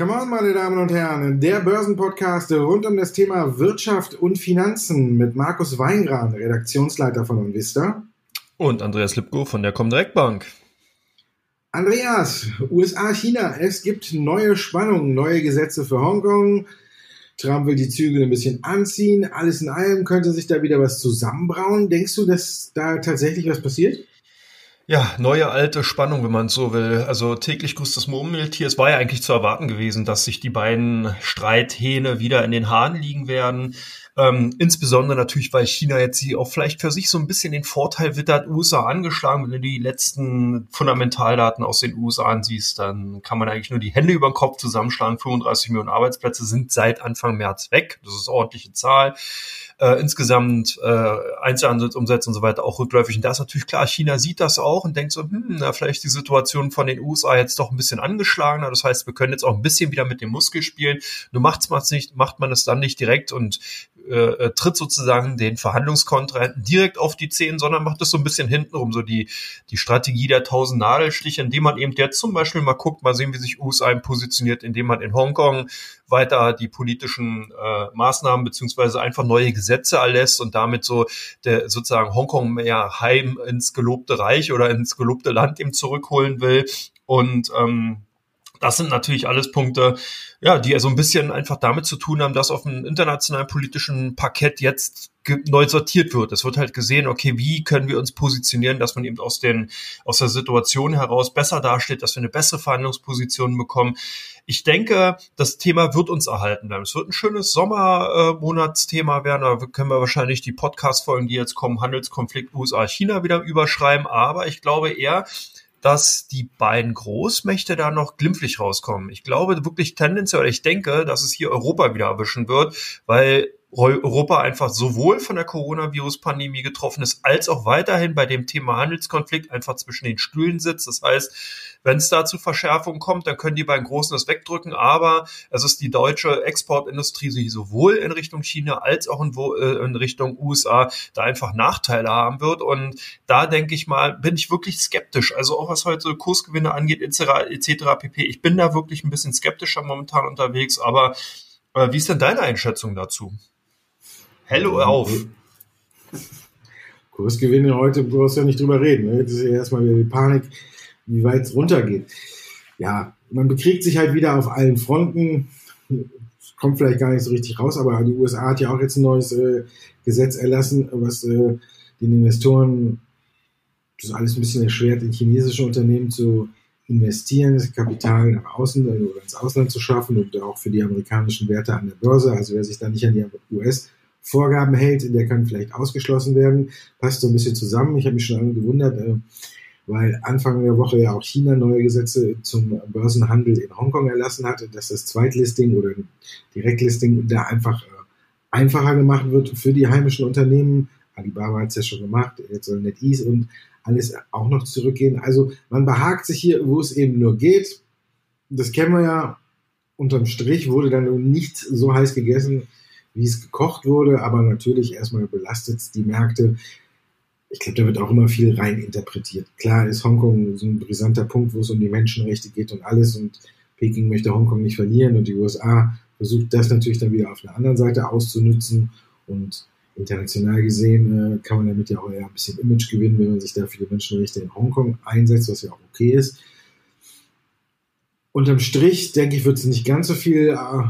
Come on, meine Damen und Herren, der Börsenpodcast rund um das Thema Wirtschaft und Finanzen mit Markus Weingran, Redaktionsleiter von Onvista. Und Andreas Lipko von der Comdirect Bank. Andreas, USA, China, es gibt neue Spannungen, neue Gesetze für Hongkong. Trump will die Zügel ein bisschen anziehen. Alles in allem könnte sich da wieder was zusammenbrauen. Denkst du, dass da tatsächlich was passiert? Ja, neue alte Spannung, wenn man so will. Also täglich grüßt das Murmeltier. Es war ja eigentlich zu erwarten gewesen, dass sich die beiden Streithähne wieder in den Haaren liegen werden. Ähm, insbesondere natürlich, weil China jetzt sie auch vielleicht für sich so ein bisschen den Vorteil wittert, USA angeschlagen. Wenn du die letzten Fundamentaldaten aus den USA ansiehst, dann kann man eigentlich nur die Hände über den Kopf zusammenschlagen. 35 Millionen Arbeitsplätze sind seit Anfang März weg. Das ist ordentliche Zahl äh, insgesamt äh, Einzelhandelsumsätze und so weiter auch rückläufig. Und da ist natürlich klar, China sieht das auch und denkt so, hm, na, vielleicht die Situation von den USA jetzt doch ein bisschen angeschlagener. Das heißt, wir können jetzt auch ein bisschen wieder mit dem Muskel spielen. Nur macht's man's nicht, macht man es dann nicht direkt und äh, äh, tritt sozusagen den Verhandlungskontrahenten direkt auf die Zehen, sondern macht es so ein bisschen hintenrum, so die, die Strategie der tausend Nadelstiche, indem man eben jetzt zum Beispiel mal guckt, mal sehen, wie sich USA positioniert, indem man in Hongkong weiter die politischen äh, Maßnahmen beziehungsweise einfach neue Gesetze erlässt und damit so der sozusagen Hongkong mehr heim ins gelobte Reich oder ins gelobte Land eben zurückholen will. Und ähm, das sind natürlich alles Punkte, ja, die ja so ein bisschen einfach damit zu tun haben, dass auf dem internationalen politischen Parkett jetzt neu sortiert wird. Es wird halt gesehen, okay, wie können wir uns positionieren, dass man eben aus den, aus der Situation heraus besser dasteht, dass wir eine bessere Verhandlungsposition bekommen. Ich denke, das Thema wird uns erhalten bleiben. Es wird ein schönes Sommermonatsthema werden. Da können wir wahrscheinlich die Podcast-Folgen, die jetzt kommen, Handelskonflikt USA-China wieder überschreiben. Aber ich glaube eher, dass die beiden Großmächte da noch glimpflich rauskommen. Ich glaube wirklich tendenziell, ich denke, dass es hier Europa wieder erwischen wird, weil Europa einfach sowohl von der Coronavirus-Pandemie getroffen ist, als auch weiterhin bei dem Thema Handelskonflikt einfach zwischen den Stühlen sitzt. Das heißt, wenn es da zu Verschärfungen kommt, dann können die beiden Großen das wegdrücken. Aber es ist die deutsche Exportindustrie, die sowohl in Richtung China als auch in, äh, in Richtung USA da einfach Nachteile haben wird. Und da denke ich mal, bin ich wirklich skeptisch. Also auch was heute Kursgewinne angeht, etc. etc. pp. Ich bin da wirklich ein bisschen skeptischer momentan unterwegs. Aber äh, wie ist denn deine Einschätzung dazu? Hello auf. Kursgewinne heute, du brauchst ja nicht drüber reden. Ne? Jetzt ist ja erstmal wieder die Panik, wie weit es runtergeht. Ja, man bekriegt sich halt wieder auf allen Fronten. Kommt vielleicht gar nicht so richtig raus, aber die USA hat ja auch jetzt ein neues äh, Gesetz erlassen, was äh, den Investoren das alles ein bisschen erschwert, in chinesische Unternehmen zu investieren, das Kapital nach außen oder ins Ausland zu schaffen und auch für die amerikanischen Werte an der Börse. Also wer sich da nicht an die US Vorgaben hält, der kann vielleicht ausgeschlossen werden. Passt so ein bisschen zusammen. Ich habe mich schon gewundert, äh, weil Anfang der Woche ja auch China neue Gesetze zum Börsenhandel in Hongkong erlassen hat, dass das Zweitlisting oder Direktlisting da einfach äh, einfacher gemacht wird für die heimischen Unternehmen. Alibaba hat es ja schon gemacht, jetzt soll NetEase und alles auch noch zurückgehen. Also man behagt sich hier, wo es eben nur geht. Das kennen wir ja. Unterm Strich wurde dann nicht so heiß gegessen, wie es gekocht wurde, aber natürlich erstmal belastet es die Märkte. Ich glaube, da wird auch immer viel rein interpretiert. Klar ist Hongkong so ein brisanter Punkt, wo es um die Menschenrechte geht und alles und Peking möchte Hongkong nicht verlieren und die USA versucht das natürlich dann wieder auf der anderen Seite auszunutzen und international gesehen äh, kann man damit ja auch eher ein bisschen Image gewinnen, wenn man sich da für die Menschenrechte in Hongkong einsetzt, was ja auch okay ist. Unterm Strich, denke ich, wird es nicht ganz so viel äh,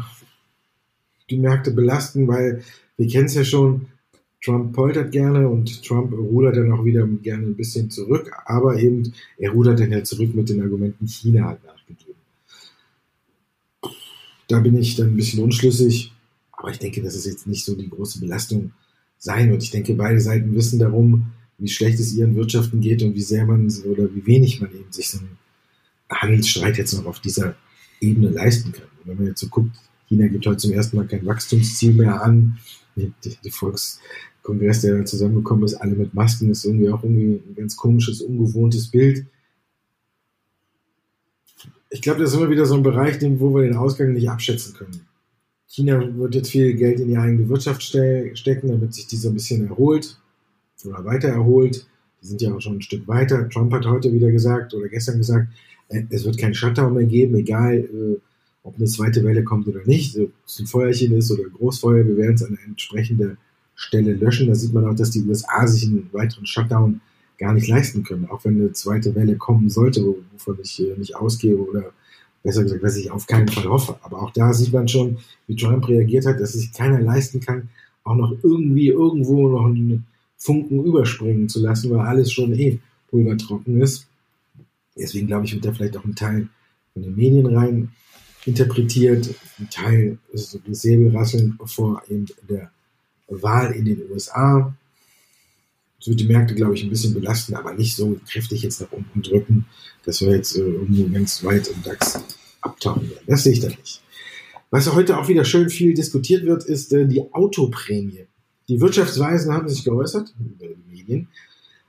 die Märkte belasten, weil wir kennen es ja schon, Trump poltert gerne und Trump rudert dann auch wieder gerne ein bisschen zurück, aber eben, er rudert dann ja zurück mit den Argumenten, China hat nachgegeben. Da bin ich dann ein bisschen unschlüssig, aber ich denke, das ist jetzt nicht so die große Belastung sein wird. Ich denke, beide Seiten wissen darum, wie schlecht es ihren Wirtschaften geht und wie sehr man oder wie wenig man eben sich so einen Handelsstreit jetzt noch auf dieser Ebene leisten kann. Und wenn man jetzt so guckt, China gibt heute zum ersten Mal kein Wachstumsziel mehr an. Die, die Volkskongress, der da zusammengekommen ist, alle mit Masken, ist irgendwie auch irgendwie ein ganz komisches, ungewohntes Bild. Ich glaube, das ist immer wieder so ein Bereich, wo wir den Ausgang nicht abschätzen können. China wird jetzt viel Geld in die eigene Wirtschaft ste stecken, damit sich die so ein bisschen erholt oder weiter erholt. Die sind ja auch schon ein Stück weiter. Trump hat heute wieder gesagt oder gestern gesagt, äh, es wird keinen Shutdown mehr geben, egal äh, ob eine zweite Welle kommt oder nicht. Ob es ein Feuerchen ist oder ein Großfeuer, wir werden es an entsprechender Stelle löschen. Da sieht man auch, dass die USA sich einen weiteren Shutdown gar nicht leisten können, auch wenn eine zweite Welle kommen sollte, wovon ich äh, nicht ausgehe oder besser gesagt, was ich auf keinen Fall hoffe. Aber auch da sieht man schon, wie Trump reagiert hat, dass sich keiner leisten kann, auch noch irgendwie irgendwo noch einen Funken überspringen zu lassen, weil alles schon eh pulvertrocken ist. Deswegen glaube ich, wird da vielleicht auch ein Teil von den Medien rein interpretiert. Ein Teil ist so das Säbelrasseln vor eben der Wahl in den USA. Das wird die Märkte, glaube ich, ein bisschen belasten, aber nicht so kräftig jetzt nach unten drücken, dass wir jetzt äh, irgendwo ganz weit im DAX abtauchen werden. Das sehe ich da nicht. Was heute auch wieder schön viel diskutiert wird, ist äh, die Autoprämie. Die Wirtschaftsweisen haben sich geäußert, die Medien,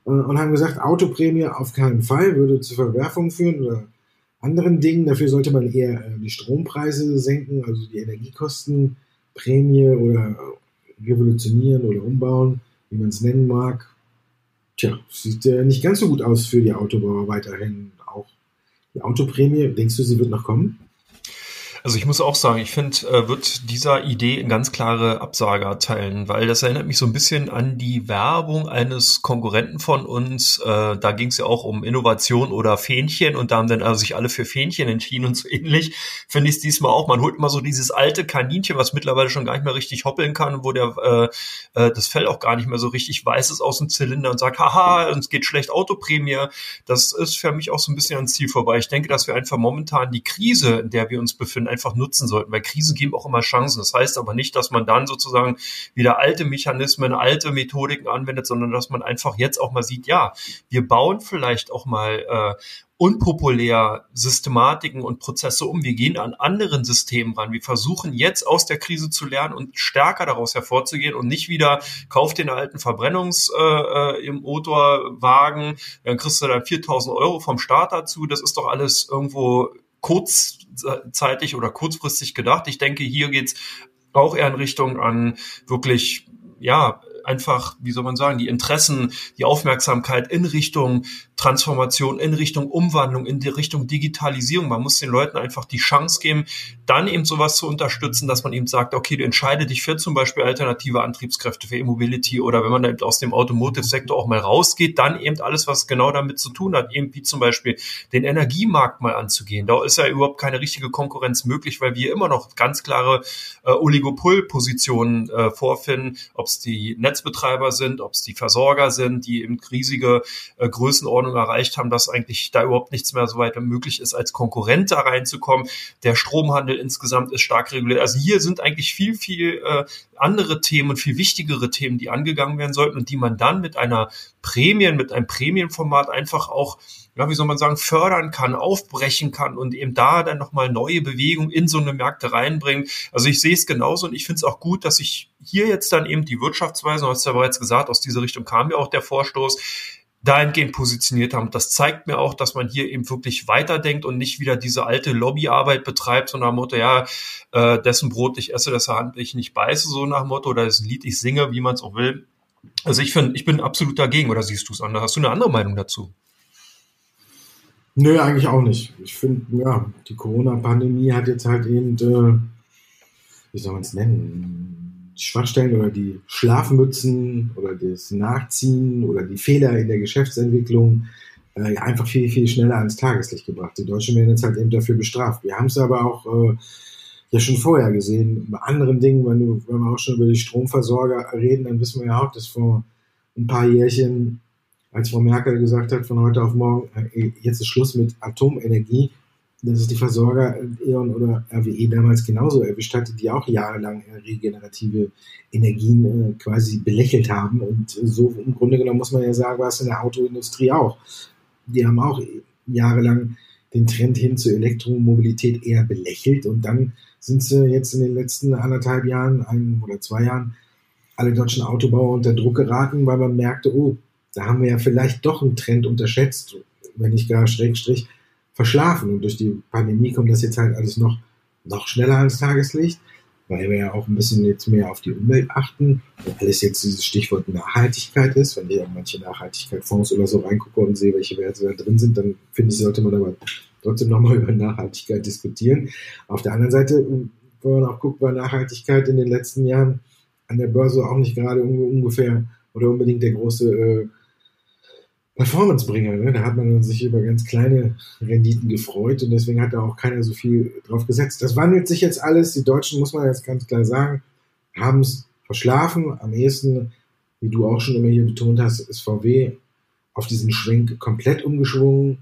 äh, und haben gesagt, Autoprämie auf keinen Fall würde zu Verwerfungen führen oder anderen Dingen. Dafür sollte man eher äh, die Strompreise senken, also die Energiekostenprämie oder revolutionieren oder umbauen, wie man es nennen mag. Tja, sieht äh, nicht ganz so gut aus für die Autobauer weiterhin. Auch die Autoprämie, denkst du, sie wird noch kommen? Also ich muss auch sagen, ich finde, äh, wird dieser Idee eine ganz klare Absage erteilen, weil das erinnert mich so ein bisschen an die Werbung eines Konkurrenten von uns. Äh, da ging es ja auch um Innovation oder Fähnchen und da haben dann also sich alle für Fähnchen entschieden und so ähnlich finde ich es diesmal auch. Man holt immer so dieses alte Kaninchen, was mittlerweile schon gar nicht mehr richtig hoppeln kann, wo der äh, das Fell auch gar nicht mehr so richtig weiß ist aus dem Zylinder und sagt, haha, uns geht schlecht Autoprämie. Das ist für mich auch so ein bisschen ans Ziel vorbei. Ich denke, dass wir einfach momentan die Krise, in der wir uns befinden, einfach nutzen sollten, weil Krisen geben auch immer Chancen. Das heißt aber nicht, dass man dann sozusagen wieder alte Mechanismen, alte Methodiken anwendet, sondern dass man einfach jetzt auch mal sieht, ja, wir bauen vielleicht auch mal äh, unpopulär Systematiken und Prozesse um. Wir gehen an anderen Systemen ran. Wir versuchen jetzt aus der Krise zu lernen und stärker daraus hervorzugehen und nicht wieder kauft den alten Verbrennungs äh, äh im Motorwagen, dann kriegst du dann 4000 Euro vom Staat dazu. Das ist doch alles irgendwo kurzzeitig oder kurzfristig gedacht. Ich denke, hier geht's auch eher in Richtung an wirklich, ja, einfach, wie soll man sagen, die Interessen, die Aufmerksamkeit in Richtung Transformation, in Richtung Umwandlung, in die Richtung Digitalisierung. Man muss den Leuten einfach die Chance geben, dann eben sowas zu unterstützen, dass man eben sagt, okay, du entscheide dich für zum Beispiel alternative Antriebskräfte für E-Mobility oder wenn man eben aus dem Automotive-Sektor auch mal rausgeht, dann eben alles, was genau damit zu tun hat, eben wie zum Beispiel den Energiemarkt mal anzugehen. Da ist ja überhaupt keine richtige Konkurrenz möglich, weil wir immer noch ganz klare äh, Oligopolpositionen äh, vorfinden, ob es die Netz Netzbetreiber sind, ob es die Versorger sind, die eben riesige äh, Größenordnung erreicht haben, dass eigentlich da überhaupt nichts mehr so weiter möglich ist, als Konkurrent da reinzukommen. Der Stromhandel insgesamt ist stark reguliert. Also hier sind eigentlich viel, viel äh, andere Themen und viel wichtigere Themen, die angegangen werden sollten und die man dann mit einer Prämien, mit einem Prämienformat einfach auch ja, wie soll man sagen, fördern kann, aufbrechen kann und eben da dann nochmal neue Bewegung in so eine Märkte reinbringen. Also ich sehe es genauso und ich finde es auch gut, dass sich hier jetzt dann eben die Wirtschaftsweisen, du hast ja bereits gesagt, aus dieser Richtung kam ja auch der Vorstoß, dahingehend positioniert haben. Das zeigt mir auch, dass man hier eben wirklich weiterdenkt und nicht wieder diese alte Lobbyarbeit betreibt, so nach dem Motto, ja, äh, dessen Brot ich esse, dessen Hand ich nicht beiße, so nach dem Motto, oder dessen Lied ich singe, wie man es auch will. Also ich finde, ich bin absolut dagegen, oder siehst du es anders? Hast du eine andere Meinung dazu? Nö, eigentlich auch nicht. Ich finde, ja, die Corona-Pandemie hat jetzt halt eben, äh, wie soll man es nennen, die Schwachstellen oder die Schlafmützen oder das Nachziehen oder die Fehler in der Geschäftsentwicklung äh, einfach viel, viel schneller ans Tageslicht gebracht. Die Deutschen werden jetzt halt eben dafür bestraft. Wir haben es aber auch äh, ja schon vorher gesehen. Bei anderen Dingen, wenn, du, wenn wir auch schon über die Stromversorger reden, dann wissen wir ja auch, dass vor ein paar Jährchen als Frau Merkel gesagt hat, von heute auf morgen, äh, jetzt ist Schluss mit Atomenergie, dass es die Versorger E.ON oder RWE damals genauso erwischt hatte, die auch jahrelang äh, regenerative Energien äh, quasi belächelt haben. Und so im Grunde genommen muss man ja sagen, war es in der Autoindustrie auch. Die haben auch jahrelang den Trend hin zur Elektromobilität eher belächelt und dann sind sie jetzt in den letzten anderthalb Jahren, ein oder zwei Jahren, alle deutschen Autobauer unter Druck geraten, weil man merkte, oh, da haben wir ja vielleicht doch einen Trend unterschätzt, wenn nicht gar Schrägstrich verschlafen. Und durch die Pandemie kommt das jetzt halt alles noch, noch schneller ans Tageslicht. weil wir ja auch ein bisschen jetzt mehr auf die Umwelt achten, weil es jetzt dieses Stichwort Nachhaltigkeit ist. Wenn ich in manche Nachhaltigkeitsfonds oder so reingucke und sehe, welche Werte da drin sind, dann finde ich, sollte man aber trotzdem nochmal über Nachhaltigkeit diskutieren. Auf der anderen Seite, wenn man auch guckt, war Nachhaltigkeit in den letzten Jahren an der Börse auch nicht gerade ungefähr oder unbedingt der große äh, Performancebringer. Ne? Da hat man sich über ganz kleine Renditen gefreut und deswegen hat da auch keiner so viel drauf gesetzt. Das wandelt sich jetzt alles. Die Deutschen, muss man jetzt ganz klar sagen, haben es verschlafen. Am ehesten, wie du auch schon immer hier betont hast, ist VW auf diesen Schwenk komplett umgeschwungen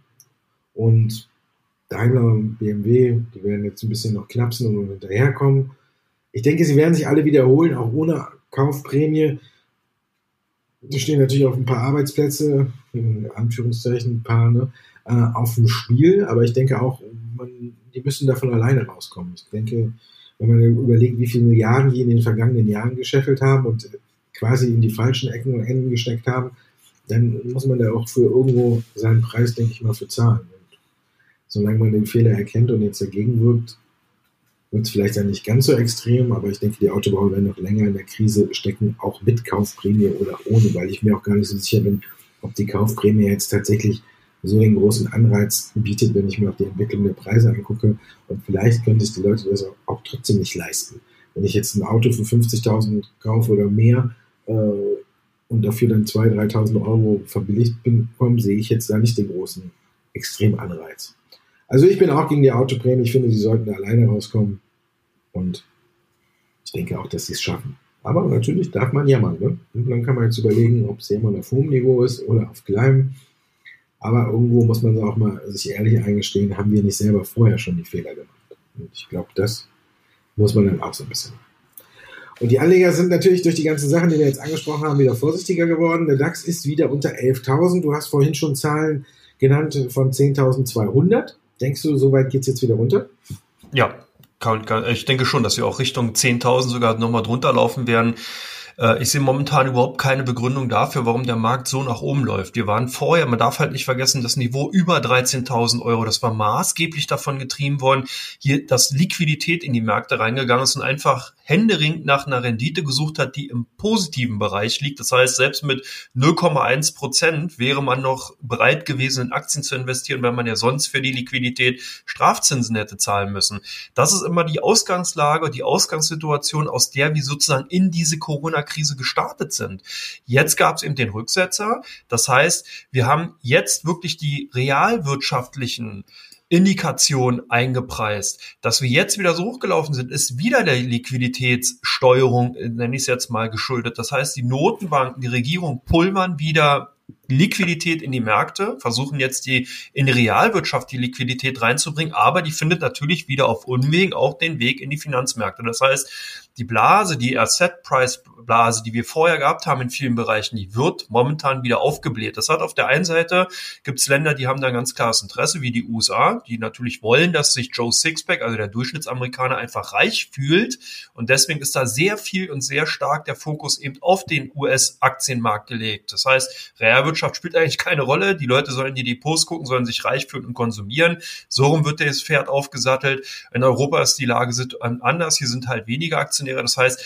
und Daimler und BMW, die werden jetzt ein bisschen noch knapsen und hinterherkommen. Ich denke, sie werden sich alle wiederholen, auch ohne Kaufprämie. Stehen natürlich auch ein paar Arbeitsplätze, in Anführungszeichen ein paar, ne, äh, auf dem Spiel, aber ich denke auch, man, die müssen davon alleine rauskommen. Ich denke, wenn man überlegt, wie viele Milliarden die in den vergangenen Jahren gescheffelt haben und quasi in die falschen Ecken und Enden gesteckt haben, dann muss man da auch für irgendwo seinen Preis, denke ich mal, für zahlen. Und solange man den Fehler erkennt und jetzt dagegen wirkt, wird es vielleicht dann nicht ganz so extrem, aber ich denke, die Autobauer werden noch länger in der Krise stecken, auch mit Kaufprämie oder ohne, weil ich mir auch gar nicht so sicher bin, ob die Kaufprämie jetzt tatsächlich so den großen Anreiz bietet, wenn ich mir auch die Entwicklung der Preise angucke. Und vielleicht können sich die Leute das auch, trotzdem nicht leisten. Wenn ich jetzt ein Auto für 50.000 kaufe oder mehr äh, und dafür dann 2.000, 3.000 Euro verbilligt bekomme, sehe ich jetzt da nicht den großen Extremanreiz. Also ich bin auch gegen die Autoprämie. Ich finde, sie sollten alleine rauskommen. Und ich denke auch, dass sie es schaffen. Aber natürlich darf man jammern. Ne? Und dann kann man jetzt überlegen, ob es jammern auf hohem Niveau ist oder auf kleinem. Aber irgendwo muss man auch mal sich ehrlich eingestehen, haben wir nicht selber vorher schon die Fehler gemacht. Und ich glaube, das muss man dann auch so ein bisschen. Und die Anleger sind natürlich durch die ganzen Sachen, die wir jetzt angesprochen haben, wieder vorsichtiger geworden. Der DAX ist wieder unter 11.000. Du hast vorhin schon Zahlen genannt von 10.200. Denkst du, so weit geht es jetzt wieder runter? Ja, ich denke schon, dass wir auch Richtung 10.000 sogar nochmal drunter laufen werden. Äh, ich sehe momentan überhaupt keine Begründung dafür, warum der Markt so nach oben läuft. Wir waren vorher, man darf halt nicht vergessen, das Niveau über 13.000 Euro, das war maßgeblich davon getrieben worden, hier, dass Liquidität in die Märkte reingegangen ist und einfach händeringend nach einer Rendite gesucht hat, die im positiven Bereich liegt. Das heißt, selbst mit 0,1 Prozent wäre man noch bereit gewesen, in Aktien zu investieren, weil man ja sonst für die Liquidität Strafzinsen hätte zahlen müssen. Das ist immer die Ausgangslage, die Ausgangssituation, aus der wir sozusagen in diese Corona Corona-Krise gestartet sind. Jetzt gab es eben den Rücksetzer. Das heißt, wir haben jetzt wirklich die realwirtschaftlichen Indikation eingepreist. Dass wir jetzt wieder so hochgelaufen sind, ist wieder der Liquiditätssteuerung, nenne ich es jetzt mal, geschuldet. Das heißt, die Notenbanken, die Regierung pulvern wieder Liquidität in die Märkte, versuchen jetzt die in die Realwirtschaft die Liquidität reinzubringen, aber die findet natürlich wieder auf Unwegen auch den Weg in die Finanzmärkte. Das heißt, die Blase, die Asset-Price-Blase, die wir vorher gehabt haben in vielen Bereichen, die wird momentan wieder aufgebläht. Das hat auf der einen Seite gibt es Länder, die haben da ganz klares Interesse, wie die USA, die natürlich wollen, dass sich Joe Sixpack, also der Durchschnittsamerikaner, einfach reich fühlt. Und deswegen ist da sehr viel und sehr stark der Fokus eben auf den US-Aktienmarkt gelegt. Das heißt, Realwirtschaft spielt eigentlich keine Rolle. Die Leute sollen die Depots gucken, sollen sich reich fühlen und konsumieren. So rum wird das Pferd aufgesattelt. In Europa ist die Lage anders. Hier sind halt weniger Aktionäre. Das heißt,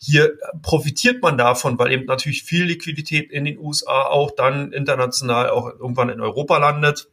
hier profitiert man davon, weil eben natürlich viel Liquidität in den USA auch dann international auch irgendwann in Europa landet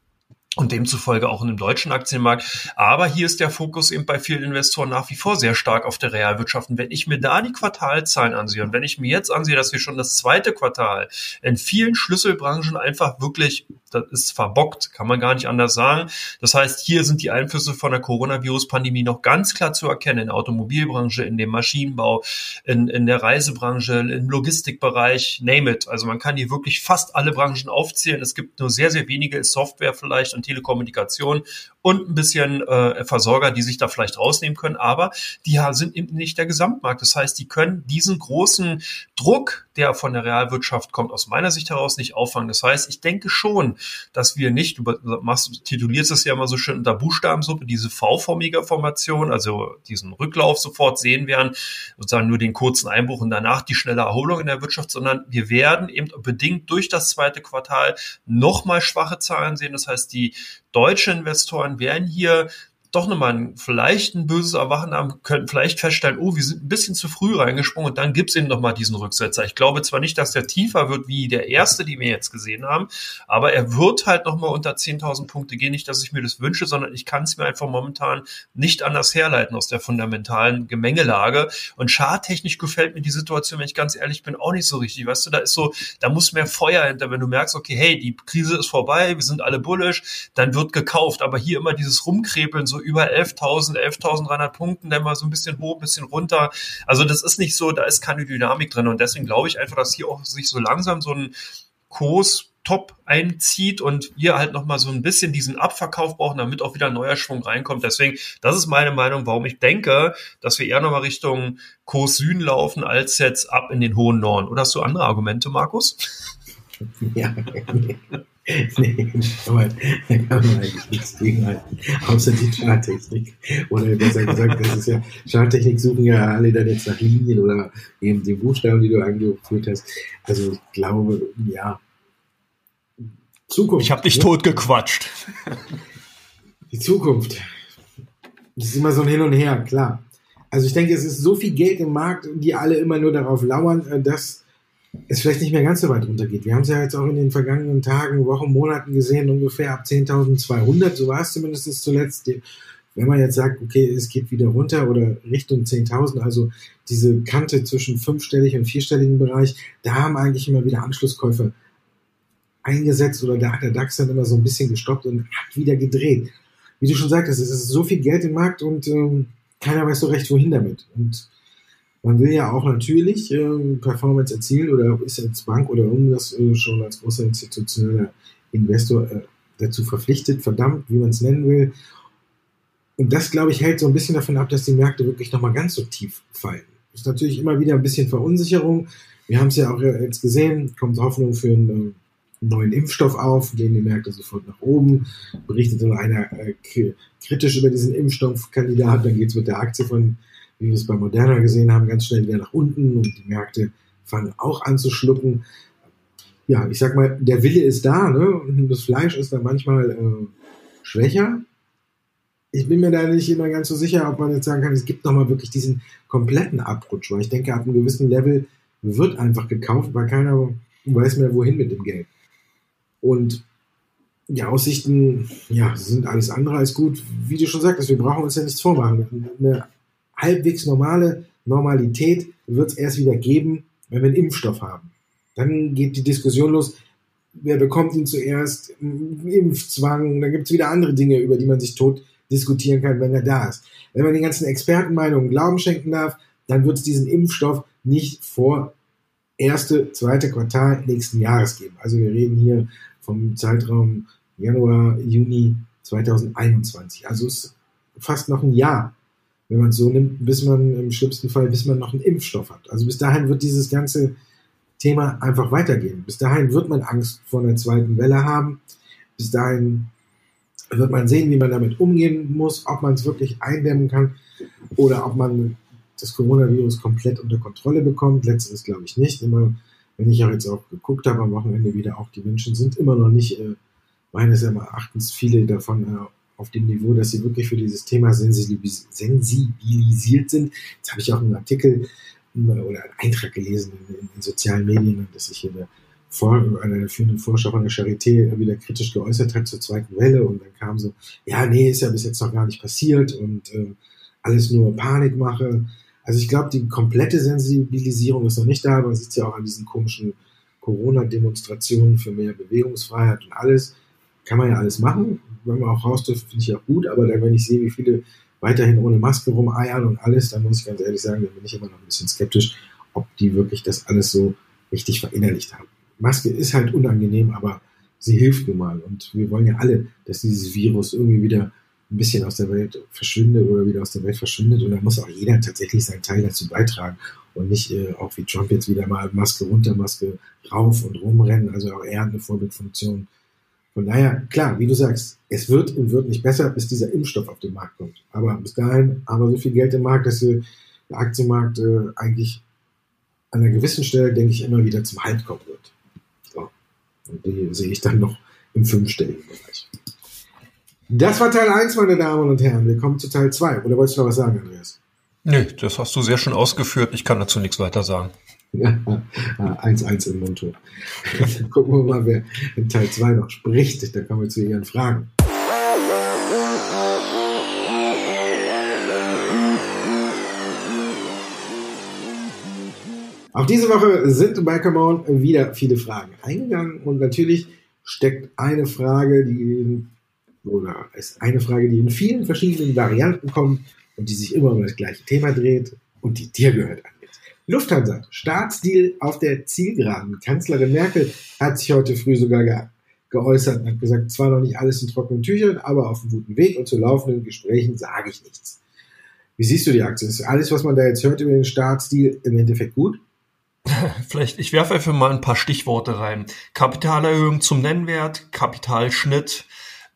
und demzufolge auch in dem deutschen Aktienmarkt. Aber hier ist der Fokus eben bei vielen Investoren nach wie vor sehr stark auf der Realwirtschaft. Und wenn ich mir da die Quartalzahlen ansehe und wenn ich mir jetzt ansehe, dass wir schon das zweite Quartal in vielen Schlüsselbranchen einfach wirklich das ist verbockt, kann man gar nicht anders sagen. Das heißt, hier sind die Einflüsse von der Coronavirus-Pandemie noch ganz klar zu erkennen in der Automobilbranche, in dem Maschinenbau, in, in der Reisebranche, im Logistikbereich, name it. Also man kann hier wirklich fast alle Branchen aufzählen. Es gibt nur sehr, sehr wenige Software vielleicht und Telekommunikation und ein bisschen äh, Versorger, die sich da vielleicht rausnehmen können, aber die sind eben nicht der Gesamtmarkt. Das heißt, die können diesen großen Druck, der von der Realwirtschaft kommt, aus meiner Sicht heraus nicht auffangen. Das heißt, ich denke schon, dass wir nicht, du machst, titulierst es ja immer so schön unter Buchstabensuppe, diese V-formige Formation, also diesen Rücklauf sofort sehen werden, sozusagen nur den kurzen Einbruch und danach die schnelle Erholung in der Wirtschaft, sondern wir werden eben bedingt durch das zweite Quartal nochmal schwache Zahlen sehen. Das heißt, die deutsche Investoren werden hier doch nochmal vielleicht ein böses Erwachen haben, könnten vielleicht feststellen, oh, wir sind ein bisschen zu früh reingesprungen und dann gibt's eben nochmal diesen Rücksetzer. Ich glaube zwar nicht, dass der tiefer wird wie der erste, die wir jetzt gesehen haben, aber er wird halt nochmal unter 10.000 Punkte gehen. Nicht, dass ich mir das wünsche, sondern ich kann es mir einfach momentan nicht anders herleiten aus der fundamentalen Gemengelage. Und charttechnisch gefällt mir die Situation, wenn ich ganz ehrlich bin, auch nicht so richtig. Weißt du, da ist so, da muss mehr Feuer hinter, wenn du merkst, okay, hey, die Krise ist vorbei, wir sind alle bullish, dann wird gekauft. Aber hier immer dieses Rumkrepeln, so über 11.000, 11.300 Punkten, dann mal so ein bisschen hoch, ein bisschen runter. Also das ist nicht so, da ist keine Dynamik drin. Und deswegen glaube ich einfach, dass hier auch sich so langsam so ein Kurs top einzieht und wir halt noch mal so ein bisschen diesen Abverkauf brauchen, damit auch wieder neuer Schwung reinkommt. Deswegen, das ist meine Meinung, warum ich denke, dass wir eher noch mal Richtung Kurs Süden laufen, als jetzt ab in den hohen Norden. Oder hast du andere Argumente, Markus? Ja, nee. nee, aber da kann man eigentlich nichts gegenhalten, außer die Charttechnik. Oder besser gesagt, das ist ja, Charttechnik suchen ja alle dann jetzt nach Linien oder eben den Buchstaben, die du eingeführt hast. Also ich glaube, ja, Zukunft. Ich habe dich ne? tot gequatscht. Die Zukunft. Das ist immer so ein Hin und Her, klar. Also ich denke, es ist so viel Geld im Markt, die alle immer nur darauf lauern, äh, dass es vielleicht nicht mehr ganz so weit runtergeht. Wir haben es ja jetzt auch in den vergangenen Tagen, Wochen, Monaten gesehen, ungefähr ab 10.200, so war es zumindest zuletzt. Wenn man jetzt sagt, okay, es geht wieder runter oder Richtung 10.000, also diese Kante zwischen fünfstellig und vierstelligen Bereich, da haben eigentlich immer wieder Anschlusskäufer eingesetzt oder da hat der DAX dann immer so ein bisschen gestoppt und hat wieder gedreht. Wie du schon sagtest, es ist so viel Geld im Markt und ähm, keiner weiß so recht, wohin damit. Und man will ja auch natürlich ähm, Performance erzielen oder ist als Bank oder irgendwas äh, schon als großer institutioneller Investor äh, dazu verpflichtet, verdammt, wie man es nennen will. Und das, glaube ich, hält so ein bisschen davon ab, dass die Märkte wirklich nochmal ganz so tief fallen. Das ist natürlich immer wieder ein bisschen Verunsicherung. Wir haben es ja auch jetzt gesehen, kommt Hoffnung für ein äh, neuen Impfstoff auf, gehen die Märkte sofort nach oben, berichtet dann einer äh, kritisch über diesen Impfstoffkandidat, dann geht es mit der Aktie von, wie wir es bei Moderna gesehen haben, ganz schnell wieder nach unten und die Märkte fangen auch an zu schlucken. Ja, ich sag mal, der Wille ist da, ne? Und das Fleisch ist dann manchmal äh, schwächer. Ich bin mir da nicht immer ganz so sicher, ob man jetzt sagen kann, es gibt nochmal wirklich diesen kompletten Abrutsch, weil ich denke, ab einem gewissen Level wird einfach gekauft, weil keiner weiß mehr, wohin mit dem Geld. Und die Aussichten, ja, sind alles andere als gut. Wie du schon sagtest, wir brauchen uns ja nichts vormachen. Eine halbwegs normale Normalität wird es erst wieder geben, wenn wir einen Impfstoff haben. Dann geht die Diskussion los, wer bekommt ihn zuerst, Impfzwang, dann gibt es wieder andere Dinge, über die man sich tot diskutieren kann, wenn er da ist. Wenn man den ganzen Expertenmeinungen Glauben schenken darf, dann wird es diesen Impfstoff nicht vor erste, zweite Quartal nächsten Jahres geben. Also wir reden hier vom Zeitraum Januar, Juni 2021. Also es ist fast noch ein Jahr, wenn man es so nimmt, bis man im schlimmsten Fall, bis man noch einen Impfstoff hat. Also bis dahin wird dieses ganze Thema einfach weitergehen. Bis dahin wird man Angst vor einer zweiten Welle haben. Bis dahin wird man sehen, wie man damit umgehen muss, ob man es wirklich eindämmen kann oder ob man das Coronavirus komplett unter Kontrolle bekommt. Letzteres glaube ich nicht. Immer wenn ich auch jetzt auch geguckt habe am Wochenende wieder, auch die Menschen sind immer noch nicht, äh, meines Erachtens viele davon äh, auf dem Niveau, dass sie wirklich für dieses Thema sensibilis sensibilisiert sind. Jetzt habe ich auch einen Artikel äh, oder einen Eintrag gelesen in, in, sozialen Medien, dass sich hier vor, einer der führenden Forscher von der Charité wieder kritisch geäußert hat zur zweiten Welle und dann kam so, ja, nee, ist ja bis jetzt noch gar nicht passiert und äh, alles nur Panikmache. Also ich glaube, die komplette Sensibilisierung ist noch nicht da, man sieht ja auch an diesen komischen Corona-Demonstrationen für mehr Bewegungsfreiheit und alles. Kann man ja alles machen, wenn man auch raus dürfen, finde ich auch gut, aber dann, wenn ich sehe, wie viele weiterhin ohne Maske rumeiern und alles, dann muss ich ganz ehrlich sagen, dann bin ich immer noch ein bisschen skeptisch, ob die wirklich das alles so richtig verinnerlicht haben. Maske ist halt unangenehm, aber sie hilft nun mal. Und wir wollen ja alle, dass dieses Virus irgendwie wieder ein bisschen aus der Welt verschwindet oder wieder aus der Welt verschwindet. Und da muss auch jeder tatsächlich seinen Teil dazu beitragen und nicht äh, auch wie Trump jetzt wieder mal Maske runter, Maske rauf und rumrennen. Also auch er hat eine Vorbildfunktion. Von daher, klar, wie du sagst, es wird und wird nicht besser, bis dieser Impfstoff auf den Markt kommt. Aber bis dahin haben wir so viel Geld im Markt, dass der Aktienmarkt äh, eigentlich an einer gewissen Stelle, denke ich, immer wieder zum Halt kommen wird. So. Und die sehe ich dann noch im fünfstelligen Bereich. Das war Teil 1, meine Damen und Herren. Wir kommen zu Teil 2. Oder wolltest du noch was sagen, Andreas? Nee, das hast du sehr schön ausgeführt. Ich kann dazu nichts weiter sagen. Ja, 1-1 im Mundton. Gucken wir mal, wer in Teil 2 noch spricht. Da kommen wir zu Ihren Fragen. Auch diese Woche sind bei Come On wieder viele Fragen eingegangen und natürlich steckt eine Frage, die oder ist eine Frage, die in vielen verschiedenen Varianten kommt und die sich immer um das gleiche Thema dreht und die dir gehört, Lufthansa, Staatsdeal auf der Zielgeraden. Kanzlerin Merkel hat sich heute früh sogar ge geäußert und hat gesagt, zwar noch nicht alles in trockenen Tüchern, aber auf einem guten Weg und zu laufenden Gesprächen sage ich nichts. Wie siehst du die Aktie? Ist alles, was man da jetzt hört über den Staatsdeal, im Endeffekt gut? Vielleicht, ich werfe einfach mal ein paar Stichworte rein. Kapitalerhöhung zum Nennwert, Kapitalschnitt,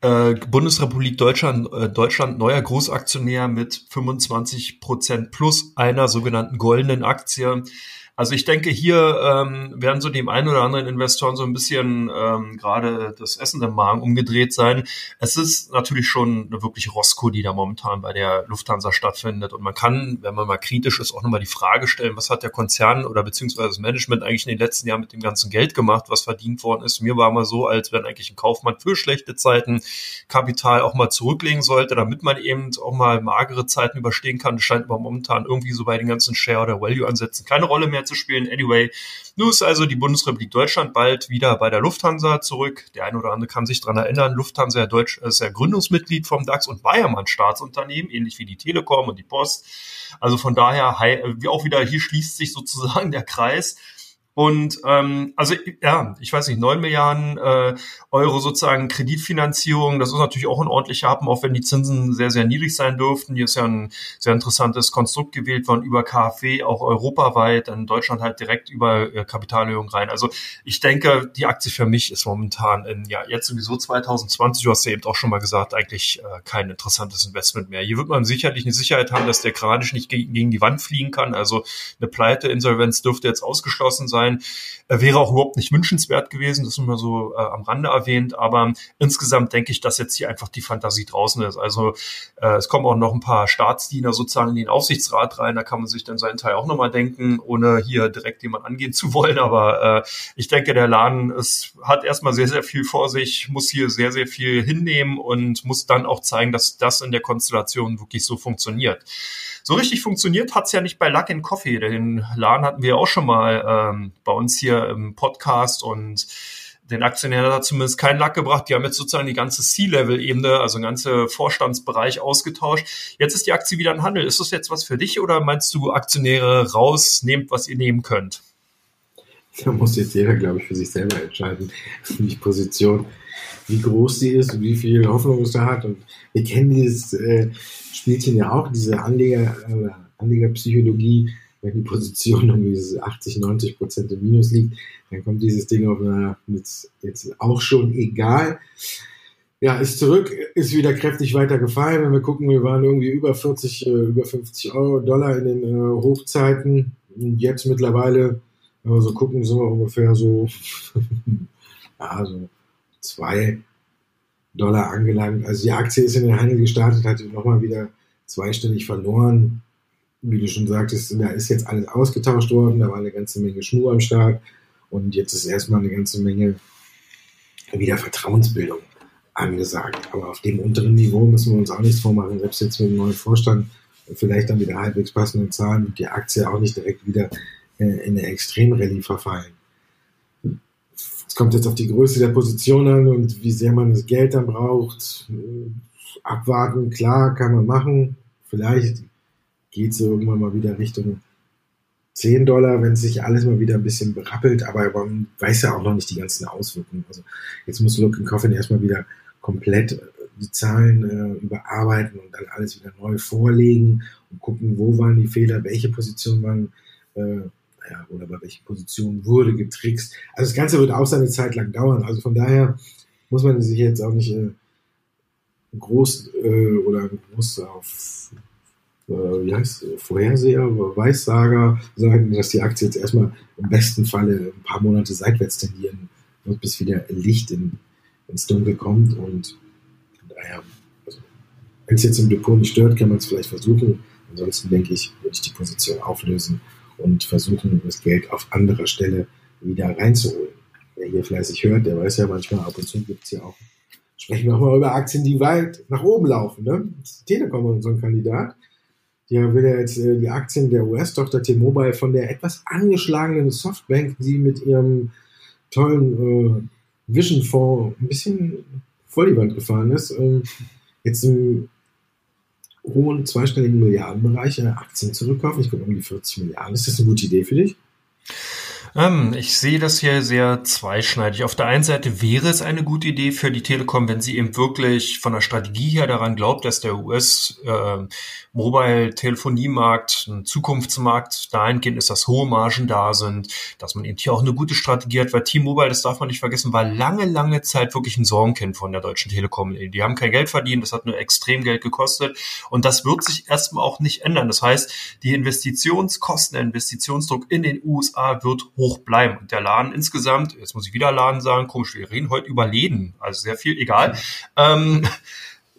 äh, Bundesrepublik Deutschland, äh, Deutschland neuer Großaktionär mit 25 Prozent plus einer sogenannten goldenen Aktie. Also ich denke, hier ähm, werden so dem einen oder anderen Investoren so ein bisschen ähm, gerade das Essen im Magen umgedreht sein. Es ist natürlich schon eine wirklich Rosco, die da momentan bei der Lufthansa stattfindet. Und man kann, wenn man mal kritisch ist, auch nochmal die Frage stellen, was hat der Konzern oder beziehungsweise das Management eigentlich in den letzten Jahren mit dem ganzen Geld gemacht, was verdient worden ist. Mir war mal so, als wenn eigentlich ein Kaufmann für schlechte Zeiten Kapital auch mal zurücklegen sollte, damit man eben auch mal magere Zeiten überstehen kann. Das scheint aber momentan irgendwie so bei den ganzen Share- oder Value-Ansätzen keine Rolle mehr zu spielen. Anyway, nun ist also die Bundesrepublik Deutschland bald wieder bei der Lufthansa zurück. Der eine oder andere kann sich dran erinnern. Lufthansa Deutsch ist ja Gründungsmitglied vom DAX und war ja mal ein Staatsunternehmen, ähnlich wie die Telekom und die Post. Also von daher, auch wieder, hier schließt sich sozusagen der Kreis. Und ähm, also ja, ich weiß nicht, neun Milliarden äh, Euro sozusagen Kreditfinanzierung, das ist natürlich auch ein ordentlicher Happen, auch wenn die Zinsen sehr, sehr niedrig sein dürften. Hier ist ja ein sehr interessantes Konstrukt gewählt worden über KfW, auch europaweit, in Deutschland halt direkt über äh, Kapitalerhöhung rein. Also ich denke, die Aktie für mich ist momentan in, ja, jetzt sowieso 2020, du hast ja eben auch schon mal gesagt, eigentlich äh, kein interessantes Investment mehr. Hier wird man sicherlich eine Sicherheit haben, dass der Kranich nicht gegen die Wand fliegen kann. Also eine Pleite, Insolvenz dürfte jetzt ausgeschlossen sein sein. Äh, wäre auch überhaupt nicht wünschenswert gewesen, das nur so äh, am Rande erwähnt, aber insgesamt denke ich, dass jetzt hier einfach die Fantasie draußen ist. Also äh, es kommen auch noch ein paar Staatsdiener sozusagen in den Aufsichtsrat rein, da kann man sich dann seinen Teil auch nochmal denken, ohne hier direkt jemand angehen zu wollen, aber äh, ich denke, der Laden ist, hat erstmal sehr, sehr viel vor sich, muss hier sehr, sehr viel hinnehmen und muss dann auch zeigen, dass das in der Konstellation wirklich so funktioniert. So richtig funktioniert hat's ja nicht bei Luck and Coffee. Den Laden hatten wir auch schon mal ähm, bei uns hier im Podcast und den Aktionären hat zumindest keinen Lack gebracht. Die haben jetzt sozusagen die ganze C-Level-Ebene, also den ganze Vorstandsbereich ausgetauscht. Jetzt ist die Aktie wieder in Handel. Ist das jetzt was für dich oder meinst du, Aktionäre raus, nehmt, was ihr nehmen könnt? Da muss jetzt jeder, glaube ich, für sich selber entscheiden, die Position, wie groß sie ist und wie viel Hoffnung es da hat. Und wir kennen dieses äh, Spielchen ja auch, diese Anleger, äh, Anlegerpsychologie, wenn die Position diese 80, 90 Prozent im Minus liegt, dann kommt dieses Ding auf einer, jetzt, jetzt auch schon egal. Ja, ist zurück, ist wieder kräftig weiter gefallen. Wenn wir gucken, wir waren irgendwie über 40, äh, über 50 Euro, Dollar in den Hochzeiten. Und jetzt mittlerweile, wenn wir so gucken, sind wir ungefähr so, ja, so zwei Dollar angelangt. Also die Aktie ist in den Handel gestartet, hat nochmal wieder zweistellig verloren. Wie du schon sagtest, da ist jetzt alles ausgetauscht worden, da war eine ganze Menge Schnur am Start und jetzt ist erstmal eine ganze Menge wieder Vertrauensbildung angesagt. Aber auf dem unteren Niveau müssen wir uns auch nichts vormachen, selbst jetzt mit dem neuen Vorstand vielleicht dann wieder halbwegs passende Zahlen und die Aktie auch nicht direkt wieder äh, in eine Extremrallye verfallen. Es kommt jetzt auf die Größe der Position an und wie sehr man das Geld dann braucht. Abwarten, klar, kann man machen. Vielleicht geht es irgendwann mal wieder Richtung 10 Dollar, wenn sich alles mal wieder ein bisschen berappelt, aber man weiß ja auch noch nicht die ganzen Auswirkungen. Also jetzt muss Look Coffin erstmal wieder komplett äh, die Zahlen äh, überarbeiten und dann alles wieder neu vorlegen und gucken, wo waren die Fehler, welche Positionen waren äh, ja, oder bei welchen Positionen wurde getrickst. Also das Ganze wird auch seine Zeit lang dauern. Also von daher muss man sich jetzt auch nicht äh, groß äh, oder groß auf äh, wie heißt Vorherseher, Weissager sagen, dass die Aktie jetzt erstmal im besten Falle ein paar Monate seitwärts tendieren wird, bis wieder Licht in, ins Dunkel kommt und daher Wenn es jetzt im Depot nicht stört, kann man es vielleicht versuchen. Ansonsten denke ich, würde ich die Position auflösen und versuchen, das Geld auf anderer Stelle wieder reinzuholen. Wer hier fleißig hört, der weiß ja manchmal, ab und zu gibt es ja auch, sprechen wir auch mal über Aktien, die weit nach oben laufen. Ne? Telekom ist so ein Kandidat. Der will ja jetzt äh, die Aktien der US-Tochter T-Mobile von der etwas angeschlagenen Softbank, die mit ihrem tollen äh, Vision-Fonds ein bisschen vor die Wand gefahren ist, äh, jetzt im hohen zweistelligen Milliardenbereich Aktien zurückkaufen. Ich glaube um die 40 Milliarden. Ist das eine gute Idee für dich? Ähm, ich sehe das hier sehr zweischneidig. Auf der einen Seite wäre es eine gute Idee für die Telekom, wenn sie eben wirklich von der Strategie her daran glaubt, dass der US äh, Mobile-Telefoniemarkt ein Zukunftsmarkt dahingehend ist, dass hohe Margen da sind, dass man eben hier auch eine gute Strategie hat, weil T-Mobile, das darf man nicht vergessen, war lange, lange Zeit wirklich ein Sorgenkind von der Deutschen Telekom. Die haben kein Geld verdient, das hat nur extrem Geld gekostet und das wird sich erstmal auch nicht ändern. Das heißt, die Investitionskosten, der Investitionsdruck in den USA wird hoch bleiben. Und der Laden insgesamt, jetzt muss ich wieder Laden sagen, komisch, wir reden heute über Läden, also sehr viel, egal. Ähm,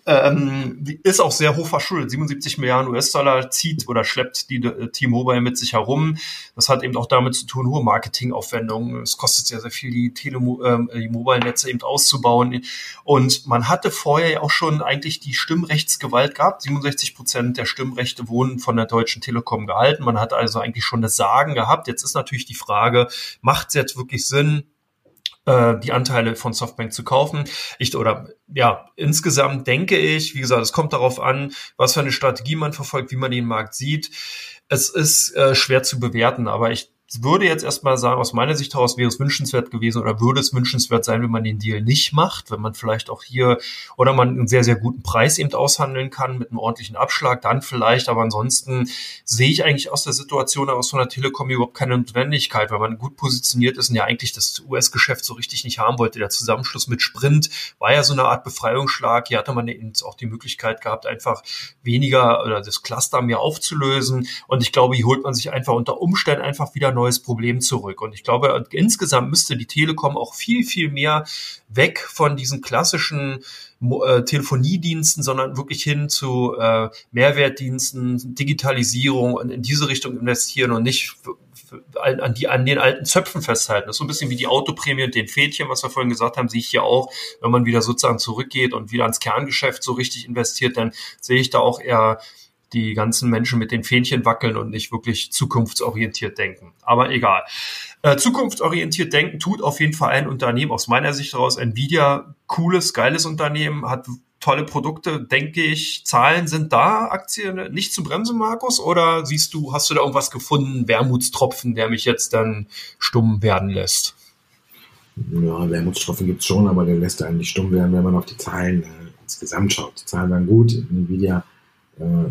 ähm, ist auch sehr hoch verschuldet. 77 Milliarden US-Dollar zieht oder schleppt die äh, T-Mobile mit sich herum. Das hat eben auch damit zu tun, hohe Marketingaufwendungen. Es kostet sehr, sehr viel, die, Tele ähm, die Mobile-Netze eben auszubauen. Und man hatte vorher ja auch schon eigentlich die Stimmrechtsgewalt gehabt. 67 Prozent der Stimmrechte wurden von der Deutschen Telekom gehalten. Man hat also eigentlich schon das Sagen gehabt. Jetzt ist natürlich die Frage, macht es jetzt wirklich Sinn, äh, die Anteile von Softbank zu kaufen. Ich oder ja, insgesamt denke ich, wie gesagt, es kommt darauf an, was für eine Strategie man verfolgt, wie man den Markt sieht. Es ist äh, schwer zu bewerten, aber ich würde jetzt erstmal sagen, aus meiner Sicht heraus wäre es wünschenswert gewesen oder würde es wünschenswert sein, wenn man den Deal nicht macht, wenn man vielleicht auch hier oder man einen sehr, sehr guten Preis eben aushandeln kann mit einem ordentlichen Abschlag, dann vielleicht, aber ansonsten sehe ich eigentlich aus der Situation heraus von der Telekom überhaupt keine Notwendigkeit, weil man gut positioniert ist und ja eigentlich das US-Geschäft so richtig nicht haben wollte. Der Zusammenschluss mit Sprint war ja so eine Art Befreiungsschlag. Hier hatte man eben auch die Möglichkeit gehabt, einfach weniger oder das Cluster mehr aufzulösen und ich glaube, hier holt man sich einfach unter Umständen einfach wieder neues Problem zurück. Und ich glaube, insgesamt müsste die Telekom auch viel, viel mehr weg von diesen klassischen äh, Telefoniediensten, sondern wirklich hin zu äh, Mehrwertdiensten, Digitalisierung und in diese Richtung investieren und nicht an, die, an den alten Zöpfen festhalten. Das ist so ein bisschen wie die Autoprämie und den Fädchen, was wir vorhin gesagt haben, sehe ich hier auch, wenn man wieder sozusagen zurückgeht und wieder ans Kerngeschäft so richtig investiert, dann sehe ich da auch eher die ganzen Menschen mit den Fähnchen wackeln und nicht wirklich zukunftsorientiert denken. Aber egal. Äh, zukunftsorientiert denken tut auf jeden Fall ein Unternehmen aus meiner Sicht heraus. Nvidia, cooles, geiles Unternehmen, hat tolle Produkte, denke ich. Zahlen sind da, Aktien nicht zu bremsen, Markus? Oder siehst du, hast du da irgendwas gefunden, Wermutstropfen, der mich jetzt dann stumm werden lässt? Ja, Wermutstropfen gibt's schon, aber der lässt einen nicht stumm werden, wenn man auf die Zahlen äh, insgesamt schaut. Die Zahlen waren gut. Nvidia äh,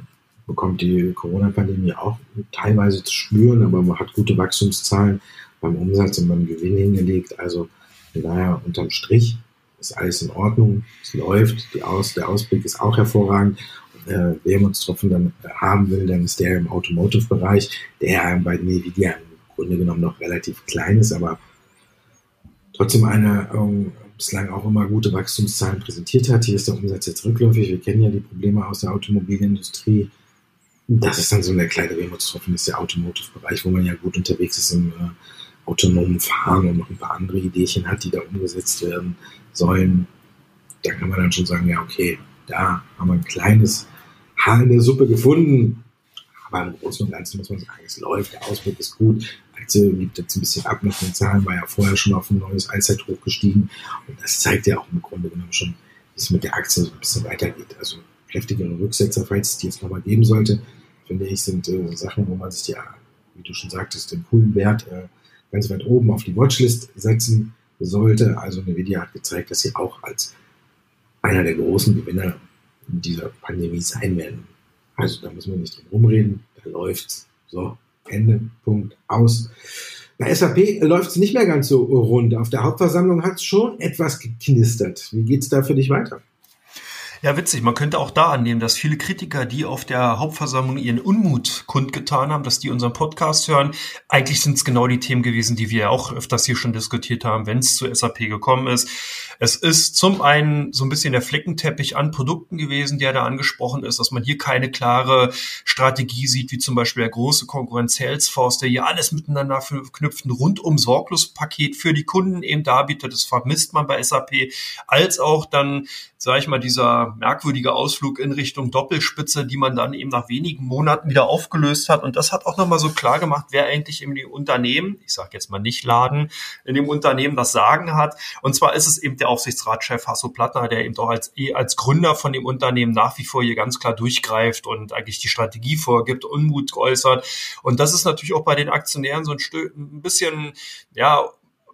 bekommt die Corona-Pandemie auch teilweise zu spüren, aber man hat gute Wachstumszahlen beim Umsatz und beim Gewinn hingelegt. Also von daher unterm Strich ist alles in Ordnung, es läuft, Aus, der Ausblick ist auch hervorragend. Äh, wer uns Tropfen dann haben will, dann ist der im Automotive-Bereich, der bei Nvidia im Grunde genommen noch relativ klein ist, aber trotzdem eine ähm, bislang auch immer gute Wachstumszahlen präsentiert hat. Hier ist der Umsatz jetzt rückläufig. Wir kennen ja die Probleme aus der Automobilindustrie das ist dann so eine kleine Wermutstropfen, ist der Automotive-Bereich, wo man ja gut unterwegs ist im äh, autonomen Fahren und noch ein paar andere Ideen hat, die da umgesetzt werden sollen. Da kann man dann schon sagen, ja, okay, da haben wir ein kleines Haar in der Suppe gefunden. Aber im Großen und Ganzen muss man sagen, es läuft, der Ausblick ist gut. Aktie gibt jetzt ein bisschen ab mit den Zahlen, war ja vorher schon auf ein neues Allzeithoch gestiegen. Und das zeigt ja auch im Grunde genommen schon, wie es mit der Aktie so ein bisschen weitergeht. Also kräftigere Rücksetzer, falls es die jetzt nochmal geben sollte, finde ich, sind äh, Sachen, wo man sich ja, wie du schon sagtest, den coolen Wert äh, ganz weit oben auf die Watchlist setzen sollte. Also Nvidia hat gezeigt, dass sie auch als einer der großen Gewinner in dieser Pandemie sein werden. Also da muss man nicht drum rumreden, da läuft's. So, Ende, Punkt, aus. Bei SAP läuft es nicht mehr ganz so rund. Auf der Hauptversammlung hat es schon etwas geknistert. Wie geht's da für dich weiter? Ja, witzig. Man könnte auch da annehmen, dass viele Kritiker, die auf der Hauptversammlung ihren Unmut kundgetan haben, dass die unseren Podcast hören, eigentlich sind es genau die Themen gewesen, die wir auch öfters hier schon diskutiert haben, wenn es zu SAP gekommen ist. Es ist zum einen so ein bisschen der Fleckenteppich an Produkten gewesen, der da angesprochen ist, dass man hier keine klare Strategie sieht, wie zum Beispiel der große Konkurrent Salesforce, der hier alles miteinander verknüpft, ein rundum sorglos Paket für die Kunden eben darbietet. Das vermisst man bei SAP, als auch dann sage ich mal, dieser merkwürdige Ausflug in Richtung Doppelspitze, die man dann eben nach wenigen Monaten wieder aufgelöst hat. Und das hat auch nochmal so klar gemacht, wer eigentlich in dem Unternehmen, ich sage jetzt mal nicht Laden, in dem Unternehmen das Sagen hat. Und zwar ist es eben der Aufsichtsratschef Hasso Plattner, der eben auch als, eh als Gründer von dem Unternehmen nach wie vor hier ganz klar durchgreift und eigentlich die Strategie vorgibt, Unmut geäußert. Und das ist natürlich auch bei den Aktionären so ein, ein bisschen, ja,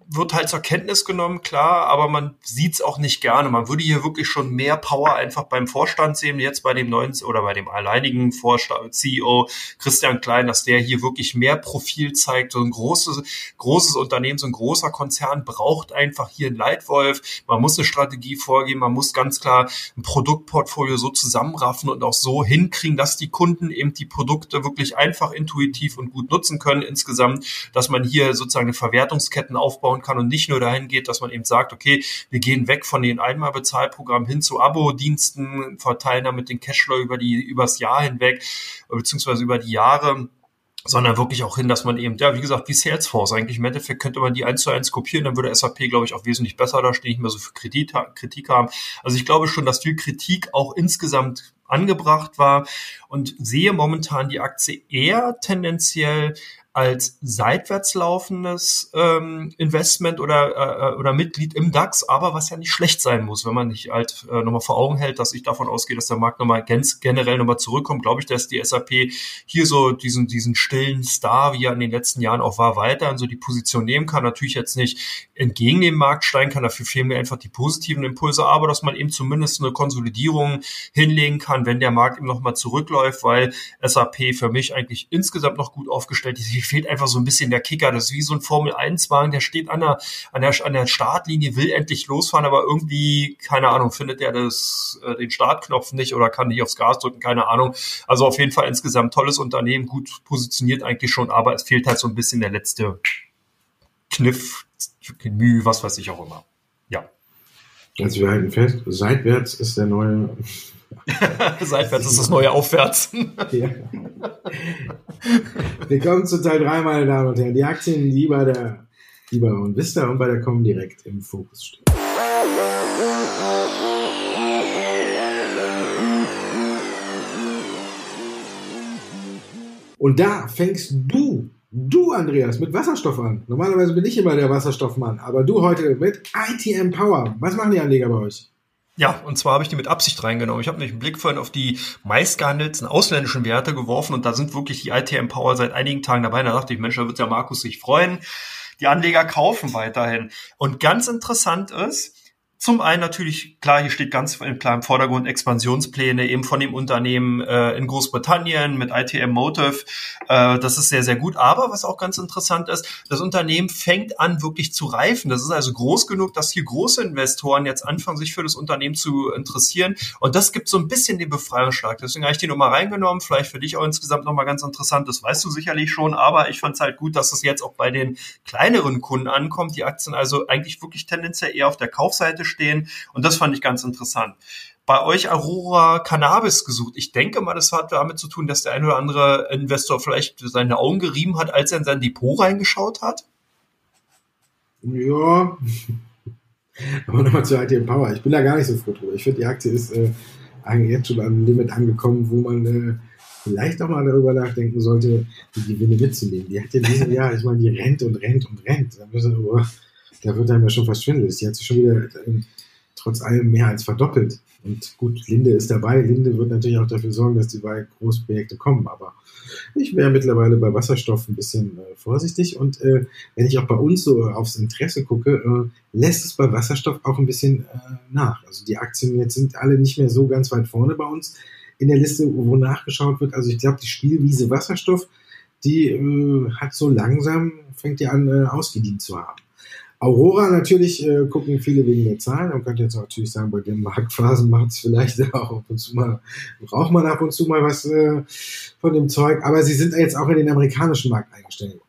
wird halt zur Kenntnis genommen, klar, aber man sieht es auch nicht gerne. Man würde hier wirklich schon mehr Power einfach beim Vorstand sehen, jetzt bei dem neuen oder bei dem alleinigen Vorstand, CEO Christian Klein, dass der hier wirklich mehr Profil zeigt. So ein großes, großes Unternehmen, so ein großer Konzern braucht einfach hier einen Leitwolf. Man muss eine Strategie vorgeben, man muss ganz klar ein Produktportfolio so zusammenraffen und auch so hinkriegen, dass die Kunden eben die Produkte wirklich einfach intuitiv und gut nutzen können insgesamt, dass man hier sozusagen eine Verwertungsketten aufbauen aufbauen kann und nicht nur dahin geht, dass man eben sagt, okay, wir gehen weg von den Einmalbezahlprogrammen hin zu Abo-Diensten, verteilen damit den Cashflow über die, übers Jahr hinweg, beziehungsweise über die Jahre sondern wirklich auch hin, dass man eben, ja, wie gesagt, wie Salesforce eigentlich im Endeffekt könnte man die eins zu eins kopieren, dann würde SAP, glaube ich, auch wesentlich besser da stehen, nicht mehr so viel Kritik, Kritik haben. Also ich glaube schon, dass viel Kritik auch insgesamt angebracht war und sehe momentan die Aktie eher tendenziell als seitwärts laufendes ähm, Investment oder, äh, oder Mitglied im DAX, aber was ja nicht schlecht sein muss, wenn man nicht halt äh, nochmal vor Augen hält, dass ich davon ausgehe, dass der Markt nochmal ganz generell nochmal zurückkommt, glaube ich, dass die SAP hier so diesen, diesen stillen Star, wie er in den letzten Jahren auch war, weiter in so die Position nehmen kann. Natürlich jetzt nicht entgegen dem Markt steigen kann, dafür fehlen mir einfach die positiven Impulse, aber dass man eben zumindest eine Konsolidierung hinlegen kann, wenn der Markt eben nochmal zurückläuft, weil SAP für mich eigentlich insgesamt noch gut aufgestellt ist fehlt einfach so ein bisschen der Kicker. Das ist wie so ein Formel-1-Wagen, der steht an der, an, der, an der Startlinie, will endlich losfahren, aber irgendwie, keine Ahnung, findet er äh, den Startknopf nicht oder kann nicht aufs Gas drücken, keine Ahnung. Also auf jeden Fall insgesamt tolles Unternehmen, gut positioniert eigentlich schon, aber es fehlt halt so ein bisschen der letzte Kniff, Mühe, was weiß ich auch immer. Ja. Also wir halten fest, seitwärts ist der neue Seitwärts ist das neue Aufwärts. ja. Willkommen zu Teil 3, meine Damen und Herren. Die Aktien, die bei der, die bei Vista und bei der Com direkt im Fokus stehen. Und da fängst du, du Andreas, mit Wasserstoff an. Normalerweise bin ich immer der Wasserstoffmann, aber du heute mit ITM Power. Was machen die Anleger bei euch? Ja, und zwar habe ich die mit Absicht reingenommen. Ich habe nämlich einen Blick vorhin auf die meistgehandelten ausländischen Werte geworfen und da sind wirklich die ITM Power seit einigen Tagen dabei. Da dachte ich, Mensch, da wird ja Markus sich freuen. Die Anleger kaufen weiterhin. Und ganz interessant ist, zum einen natürlich, klar, hier steht ganz klar im Vordergrund Expansionspläne eben von dem Unternehmen äh, in Großbritannien mit ITM Motive. Äh, das ist sehr, sehr gut. Aber was auch ganz interessant ist, das Unternehmen fängt an, wirklich zu reifen. Das ist also groß genug, dass hier große Investoren jetzt anfangen, sich für das Unternehmen zu interessieren. Und das gibt so ein bisschen den Befreiungsschlag. Deswegen habe ich die nochmal reingenommen. Vielleicht für dich auch insgesamt nochmal ganz interessant. Das weißt du sicherlich schon. Aber ich fand es halt gut, dass es jetzt auch bei den kleineren Kunden ankommt. Die Aktien also eigentlich wirklich tendenziell eher auf der Kaufseite stehen. Und das fand ich ganz interessant. Bei euch Aurora Cannabis gesucht. Ich denke mal, das hat damit zu tun, dass der ein oder andere Investor vielleicht seine Augen gerieben hat, als er in sein Depot reingeschaut hat. Ja, aber nochmal zu ITM Power. Ich bin da gar nicht so froh drüber. Ich finde, die Aktie ist äh, eigentlich jetzt schon am Limit angekommen, wo man äh, vielleicht auch mal darüber nachdenken sollte, die Gewinne mitzunehmen. Die hat ja in diesem Jahr, ich meine, die rennt und rennt und rennt. Da müssen wir da wird einem ja schon fast schwindelig. Die hat sich schon wieder äh, trotz allem mehr als verdoppelt. Und gut, Linde ist dabei. Linde wird natürlich auch dafür sorgen, dass die beiden Großprojekte kommen. Aber ich wäre mittlerweile bei Wasserstoff ein bisschen äh, vorsichtig. Und äh, wenn ich auch bei uns so aufs Interesse gucke, äh, lässt es bei Wasserstoff auch ein bisschen äh, nach. Also die Aktien jetzt sind alle nicht mehr so ganz weit vorne bei uns in der Liste, wo nachgeschaut wird. Also ich glaube, die Spielwiese Wasserstoff, die äh, hat so langsam, fängt ja an, ausgedient zu haben. Aurora natürlich äh, gucken viele wegen der Zahlen. Man könnte jetzt natürlich sagen, bei den Marktphasen macht es vielleicht auch ab und zu mal, braucht man ab und zu mal was äh, von dem Zeug. Aber sie sind jetzt auch in den amerikanischen Markt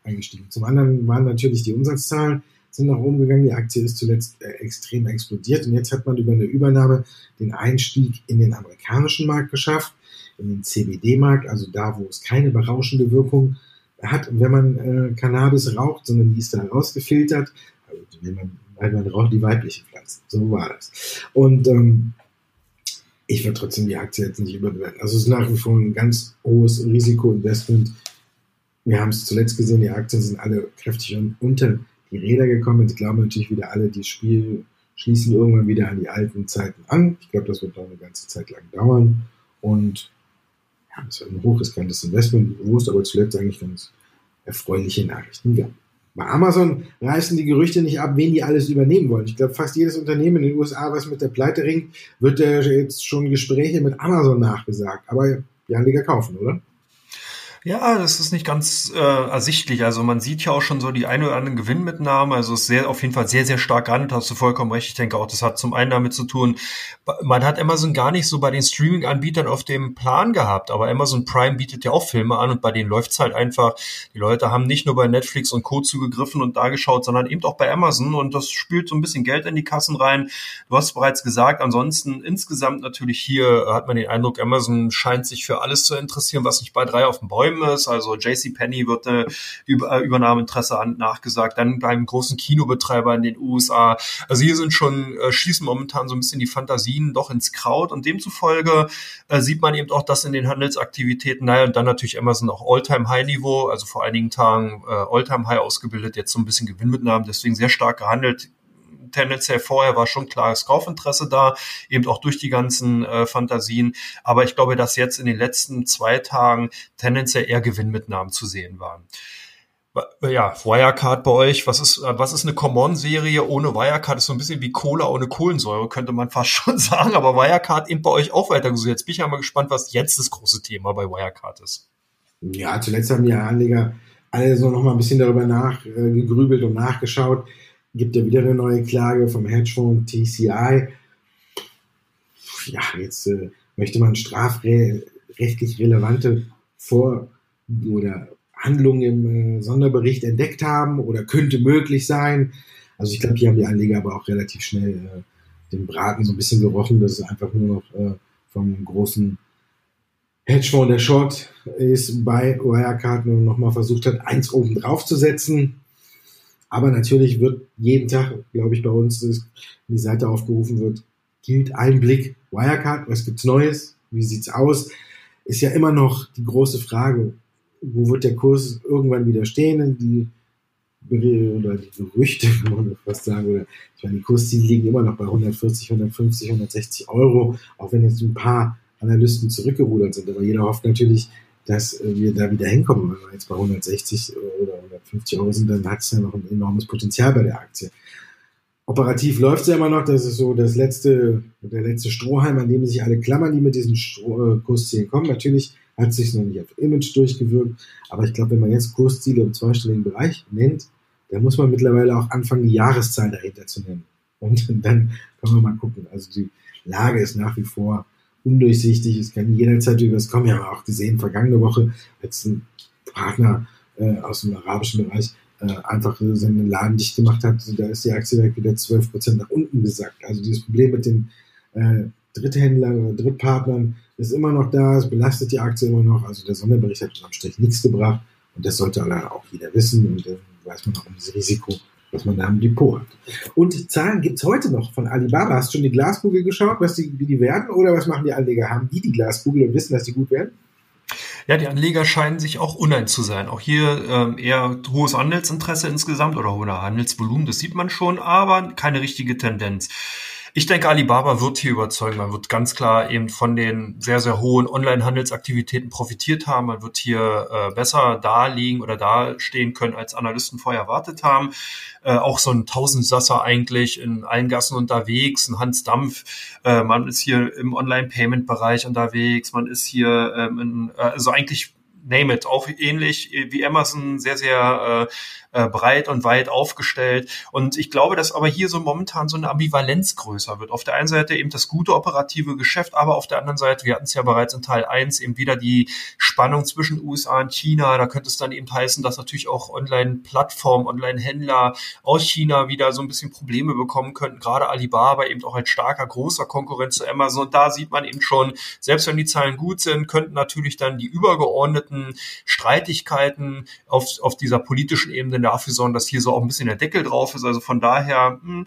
eingestiegen. Zum anderen waren natürlich die Umsatzzahlen sind nach oben gegangen. Die Aktie ist zuletzt äh, extrem explodiert und jetzt hat man über eine Übernahme den Einstieg in den amerikanischen Markt geschafft, in den CBD-Markt, also da, wo es keine berauschende Wirkung hat, wenn man äh, Cannabis raucht, sondern die ist dann rausgefiltert man, man raucht die weibliche Pflanze. So war das. Und ähm, ich würde trotzdem die Aktie jetzt nicht überbewerten. Also es ist nach wie vor ein ganz hohes Risikoinvestment. Wir haben es zuletzt gesehen, die Aktien sind alle kräftig unter die Räder gekommen. Jetzt glauben natürlich wieder alle, die Spiel schließen irgendwann wieder an die alten Zeiten an. Ich glaube, das wird noch eine ganze Zeit lang dauern. Und ja, es ist ein hochriskantes Investment, wo es aber zuletzt eigentlich ganz erfreuliche Nachrichten gab. Bei Amazon reißen die Gerüchte nicht ab, wen die alles übernehmen wollen. Ich glaube, fast jedes Unternehmen in den USA, was mit der Pleite ringt, wird äh, jetzt schon Gespräche mit Amazon nachgesagt. Aber die Anleger kaufen, oder? Ja, das ist nicht ganz äh, ersichtlich. Also man sieht ja auch schon so die eine oder andere Gewinnmitnahme. Also es ist sehr, auf jeden Fall sehr, sehr stark gehandelt. Hast du vollkommen recht. Ich denke auch, das hat zum einen damit zu tun, man hat Amazon gar nicht so bei den Streaming-Anbietern auf dem Plan gehabt. Aber Amazon Prime bietet ja auch Filme an und bei denen läuft's halt einfach. Die Leute haben nicht nur bei Netflix und Co. zugegriffen und da geschaut, sondern eben auch bei Amazon und das spült so ein bisschen Geld in die Kassen rein. Du hast bereits gesagt, ansonsten insgesamt natürlich hier hat man den Eindruck, Amazon scheint sich für alles zu interessieren, was nicht bei drei auf den Bäumen ist. Also JCPenney wird eine Über äh, Übernahmeinteresse an, nachgesagt, dann beim großen Kinobetreiber in den USA. Also hier sind schon, äh, schießen momentan so ein bisschen die Fantasien doch ins Kraut und demzufolge äh, sieht man eben auch das in den Handelsaktivitäten. Naja, und dann natürlich Amazon auch All-Time-High-Niveau, also vor einigen Tagen äh, All-Time-High ausgebildet, jetzt so ein bisschen Gewinnmitnahmen, deswegen sehr stark gehandelt tendenziell vorher war schon klares Kaufinteresse da, eben auch durch die ganzen äh, Fantasien. Aber ich glaube, dass jetzt in den letzten zwei Tagen tendenziell eher Gewinnmitnahmen zu sehen waren. Ja, Wirecard bei euch, was ist, was ist eine Common-Serie ohne Wirecard? Ist so ein bisschen wie Cola ohne Kohlensäure, könnte man fast schon sagen, aber Wirecard eben bei euch auch weitergesucht. Jetzt bin ich ja mal gespannt, was jetzt das große Thema bei Wirecard ist. Ja, zuletzt haben die Anleger alle so noch mal ein bisschen darüber nachgegrübelt äh, und nachgeschaut, gibt ja wieder eine neue Klage vom Hedgefonds TCI. Ja, jetzt äh, möchte man strafrechtlich relevante Vor- oder Handlungen im äh, Sonderbericht entdeckt haben oder könnte möglich sein. Also ich glaube, hier haben die Anleger aber auch relativ schnell äh, den Braten so ein bisschen gerochen, dass es einfach nur noch äh, vom großen Hedgefonds, der Short ist, bei Wirecard nur noch mal versucht hat, eins oben drauf zu setzen. Aber natürlich wird jeden Tag, glaube ich, bei uns die Seite aufgerufen wird, gilt ein Blick Wirecard, was gibt's Neues, wie sieht's aus, ist ja immer noch die große Frage, wo wird der Kurs irgendwann wieder stehen? Die oder die Gerüchte, kann man fast sagen, oder ich meine, die Kursziele liegen immer noch bei 140, 150, 160 Euro, auch wenn jetzt ein paar Analysten zurückgerudert sind. Aber jeder hofft natürlich, dass wir da wieder hinkommen. Wenn wir jetzt bei 160 oder 150 Euro sind, dann hat es ja noch ein enormes Potenzial bei der Aktie. Operativ läuft es ja immer noch, das ist so das letzte, der letzte Strohhalm, an dem sich alle klammern, die mit diesen äh, Kurszielen kommen. Natürlich hat sich noch nicht auf Image durchgewirkt, aber ich glaube, wenn man jetzt Kursziele im zweistelligen Bereich nennt, dann muss man mittlerweile auch anfangen, die Jahreszahl dahinter zu nennen. Und dann können wir mal gucken. Also die Lage ist nach wie vor undurchsichtig. Es kann jederzeit über das kommen. Wir haben auch gesehen, vergangene Woche, als ein Partner äh, aus dem arabischen Bereich äh, einfach seinen Laden dicht gemacht hat, da ist die Aktie direkt wieder 12% nach unten gesackt. Also dieses Problem mit den äh, Dritthändlern oder Drittpartnern ist immer noch da, es belastet die Aktie immer noch. Also der Sonderbericht hat am Strich nichts gebracht und das sollte auch jeder wissen und dann weiß man auch um das Risiko was man da im Depot hat. Und Zahlen gibt's heute noch von Alibaba. Hast du schon die Glaskugel geschaut, was die, wie die werden? Oder was machen die Anleger? Haben die die Glaskugel und wissen, dass die gut werden? Ja, die Anleger scheinen sich auch uneins zu sein. Auch hier ähm, eher hohes Handelsinteresse insgesamt oder hoher Handelsvolumen, das sieht man schon, aber keine richtige Tendenz. Ich denke, Alibaba wird hier überzeugen. Man wird ganz klar eben von den sehr, sehr hohen Online-Handelsaktivitäten profitiert haben. Man wird hier äh, besser da liegen oder dastehen können, als Analysten vorher erwartet haben. Äh, auch so ein Tausendsasser eigentlich in allen Gassen unterwegs, ein Hans Dampf. Äh, man ist hier im Online-Payment-Bereich unterwegs. Man ist hier ähm, in, äh, also eigentlich name it, auch ähnlich wie Amazon, sehr, sehr äh, äh, breit und weit aufgestellt. Und ich glaube, dass aber hier so momentan so eine Ambivalenz größer wird. Auf der einen Seite eben das gute operative Geschäft, aber auf der anderen Seite, wir hatten es ja bereits in Teil 1, eben wieder die Spannung zwischen USA und China. Da könnte es dann eben heißen, dass natürlich auch Online-Plattformen, Online-Händler aus China wieder so ein bisschen Probleme bekommen könnten. Gerade Alibaba eben auch als starker, großer Konkurrent zu Amazon. Da sieht man eben schon, selbst wenn die Zahlen gut sind, könnten natürlich dann die übergeordneten Streitigkeiten auf, auf dieser politischen Ebene dafür sorgen, dass hier so auch ein bisschen der Deckel drauf ist. Also von daher, mh, hm,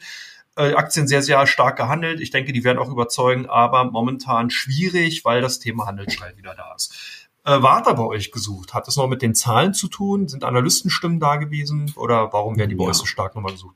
äh, Aktien sehr, sehr stark gehandelt. Ich denke, die werden auch überzeugen, aber momentan schwierig, weil das Thema Handelsstreit wieder da ist. Äh, war da bei euch gesucht? Hat das noch mit den Zahlen zu tun? Sind Analystenstimmen da gewesen? Oder warum werden die bei ja. euch so stark nochmal gesucht?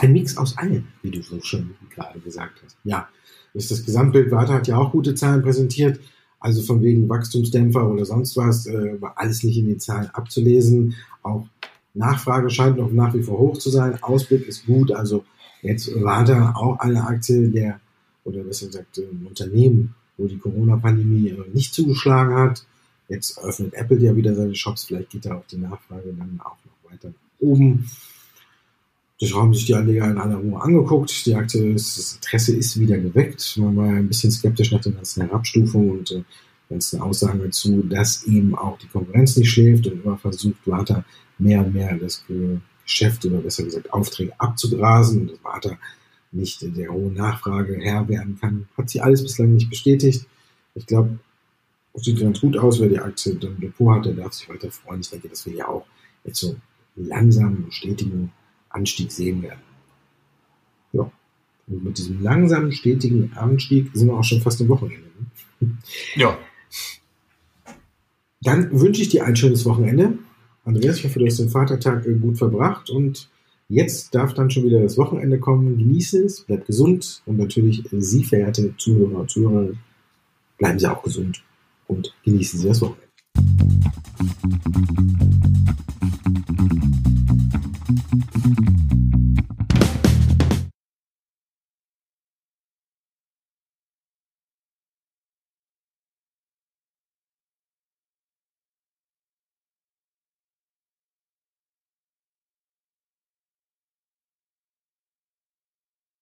Ein Mix aus allem, wie du so schon gerade gesagt hast. Ja, ist das Gesamtbild. Warta hat ja auch gute Zahlen präsentiert. Also von wegen Wachstumsdämpfer oder sonst was, äh, war alles nicht in den Zahlen abzulesen. Auch Nachfrage scheint noch nach wie vor hoch zu sein. Ausblick ist gut. Also jetzt war da auch eine Aktie der, oder besser gesagt, ein Unternehmen, wo die Corona-Pandemie nicht zugeschlagen hat. Jetzt öffnet Apple ja wieder seine Shops. Vielleicht geht da auch die Nachfrage dann auch noch weiter nach oben. Das haben sich die Anleger in aller Ruhe angeguckt. Die Aktie, das Interesse ist wieder geweckt. Man war ein bisschen skeptisch nach der ganzen Herabstufung und äh, ganzen Aussagen dazu, dass eben auch die Konkurrenz nicht schläft und immer versucht, weiter mehr und mehr das Geschäft oder besser gesagt Aufträge abzugrasen und dass weiter nicht der hohen Nachfrage Herr werden kann. Hat sie alles bislang nicht bestätigt. Ich glaube, sieht ganz gut aus, wer die Aktie im Depot hat, der darf sich weiter freuen. Ich denke, dass wir ja auch jetzt so langsam stetigen Anstieg sehen werden. Ja. Und mit diesem langsamen, stetigen Anstieg sind wir auch schon fast am Wochenende. Ne? Ja. Dann wünsche ich dir ein schönes Wochenende. Andreas, ich hoffe, du hast den Vatertag äh, gut verbracht und jetzt darf dann schon wieder das Wochenende kommen. Genieße es, bleib gesund und natürlich Sie, verehrte Zuhörer und Zuhörer, bleiben Sie auch gesund und genießen Sie das Wochenende.